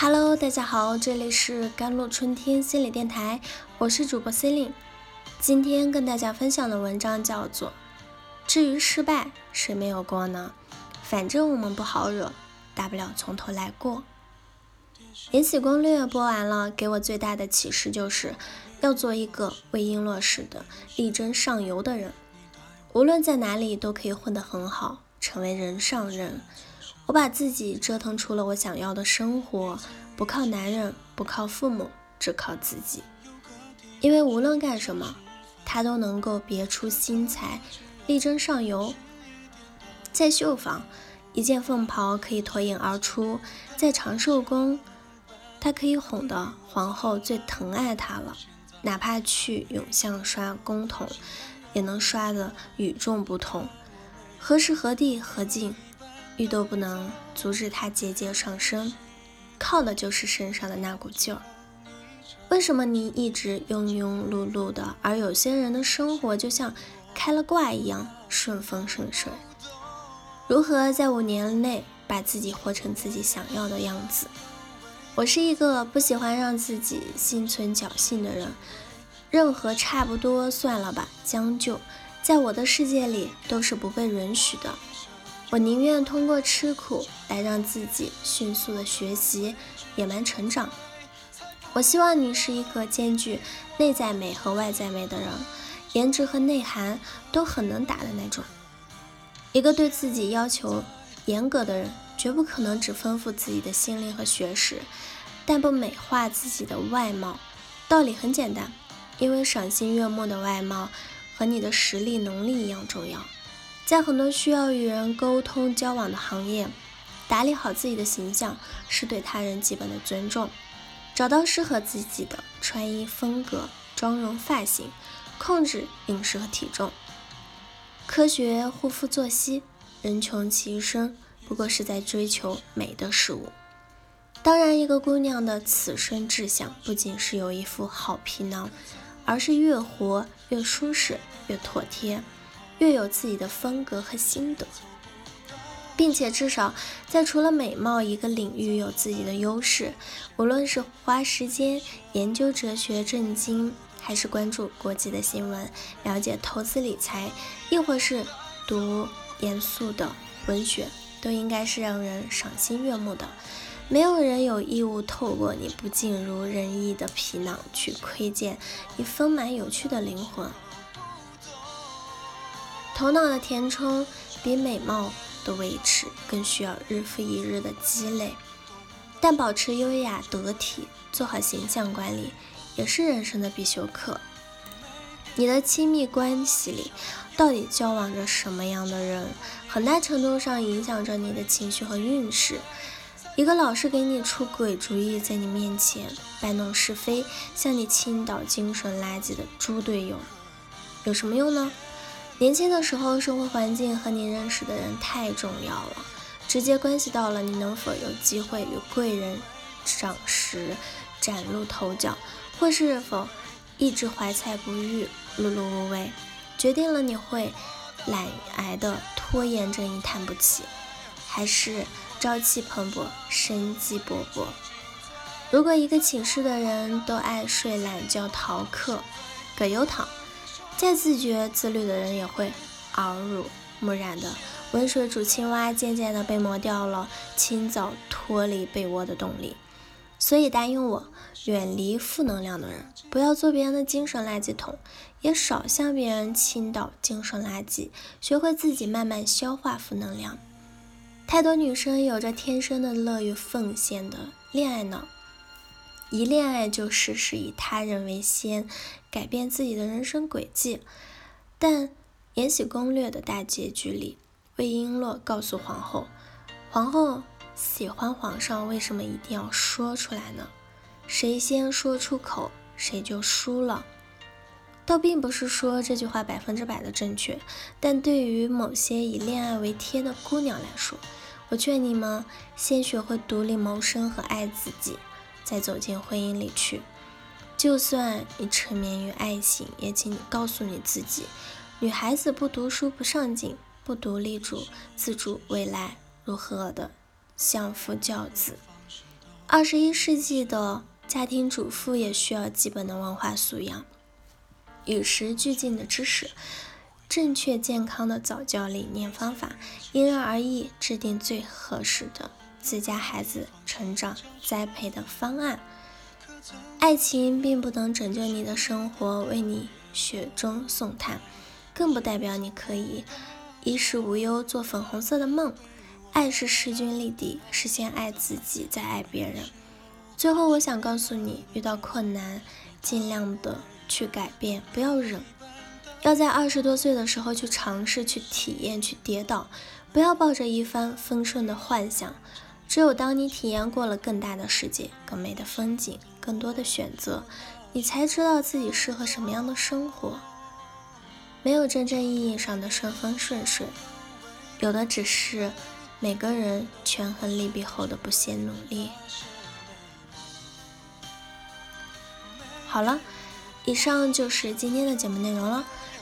Hello，大家好，这里是甘露春天心理电台，我是主播 c e l i n e 今天跟大家分享的文章叫做《至于失败，谁没有过呢？反正我们不好惹，大不了从头来过》。延禧攻略播完了，给我最大的启示就是要做一个为璎珞式的力争上游的人，无论在哪里都可以混得很好，成为人上人。我把自己折腾出了我想要的生活，不靠男人，不靠父母，只靠自己。因为无论干什么，他都能够别出心裁，力争上游。在绣坊，一件凤袍可以脱颖而出；在长寿宫，他可以哄得皇后最疼爱他了。哪怕去永巷刷宫桶，也能刷得与众不同。何时何地何境？玉都不能阻止他节节上升，靠的就是身上的那股劲儿。为什么你一直庸庸碌碌的，而有些人的生活就像开了挂一样顺风顺水？如何在五年内把自己活成自己想要的样子？我是一个不喜欢让自己心存侥幸的人，任何差不多算了吧，将就，在我的世界里都是不被允许的。我宁愿通过吃苦来让自己迅速的学习、野蛮成长。我希望你是一个兼具内在美和外在美的人，颜值和内涵都很能打的那种。一个对自己要求严格的人，绝不可能只丰富自己的心灵和学识，但不美化自己的外貌。道理很简单，因为赏心悦目的外貌和你的实力能力一样重要。在很多需要与人沟通交往的行业，打理好自己的形象是对他人基本的尊重。找到适合自己的穿衣风格、妆容、发型，控制饮食和体重，科学护肤作息。人穷其一生，不过是在追求美的事物。当然，一个姑娘的此生志向，不仅是有一副好皮囊，而是越活越舒适，越妥帖。越有自己的风格和心得，并且至少在除了美貌一个领域有自己的优势。无论是花时间研究哲学正经，还是关注国际的新闻，了解投资理财，亦或是读严肃的文学，都应该是让人赏心悦目的。没有人有义务透过你不尽如人意的皮囊去窥见你丰满有趣的灵魂。头脑的填充比美貌的维持更需要日复一日的积累，但保持优雅得体，做好形象管理也是人生的必修课。你的亲密关系里到底交往着什么样的人，很大程度上影响着你的情绪和运势。一个老是给你出鬼主意，在你面前摆弄是非，向你倾倒精神垃圾的猪队友，有什么用呢？年轻的时候，生活环境和你认识的人太重要了，直接关系到了你能否有机会与贵人赏识、崭露头角，或是否一直怀才不遇、碌碌无为，决定了你会懒癌的拖延症一叹不起，还是朝气蓬勃、生机勃勃。如果一个寝室的人都爱睡懒觉、逃课、葛优躺。再自觉自律的人也会耳濡目染的，温水煮青蛙渐渐的被磨掉了清早脱离被窝的动力。所以答应我，远离负能量的人，不要做别人的精神垃圾桶，也少向别人倾倒精神垃圾，学会自己慢慢消化负能量。太多女生有着天生的乐于奉献的恋爱脑。一恋爱就事事以他人为先，改变自己的人生轨迹。但《延禧攻略》的大结局里，魏璎珞告诉皇后：“皇后喜欢皇上，为什么一定要说出来呢？谁先说出口，谁就输了。”倒并不是说这句话百分之百的正确，但对于某些以恋爱为天的姑娘来说，我劝你们先学会独立谋生和爱自己。再走进婚姻里去，就算你沉湎于爱情，也请你告诉你自己：女孩子不读书、不上进、不独立主自主，未来如何的相夫教子？二十一世纪的家庭主妇也需要基本的文化素养，与时俱进的知识，正确健康的早教理念方法，因人而异，制定最合适的自家孩子成长栽培的方案。爱情并不能拯救你的生活，为你雪中送炭，更不代表你可以衣食无忧，做粉红色的梦。爱是势均力敌，是先爱自己，再爱别人。最后，我想告诉你，遇到困难，尽量的去改变，不要忍。要在二十多岁的时候去尝试、去体验、去跌倒，不要抱着一帆风顺的幻想。只有当你体验过了更大的世界、更美的风景、更多的选择，你才知道自己适合什么样的生活。没有真正意义上的顺风顺水，有的只是。每个人权衡利弊后的不懈努力。好了，以上就是今天的节目内容了。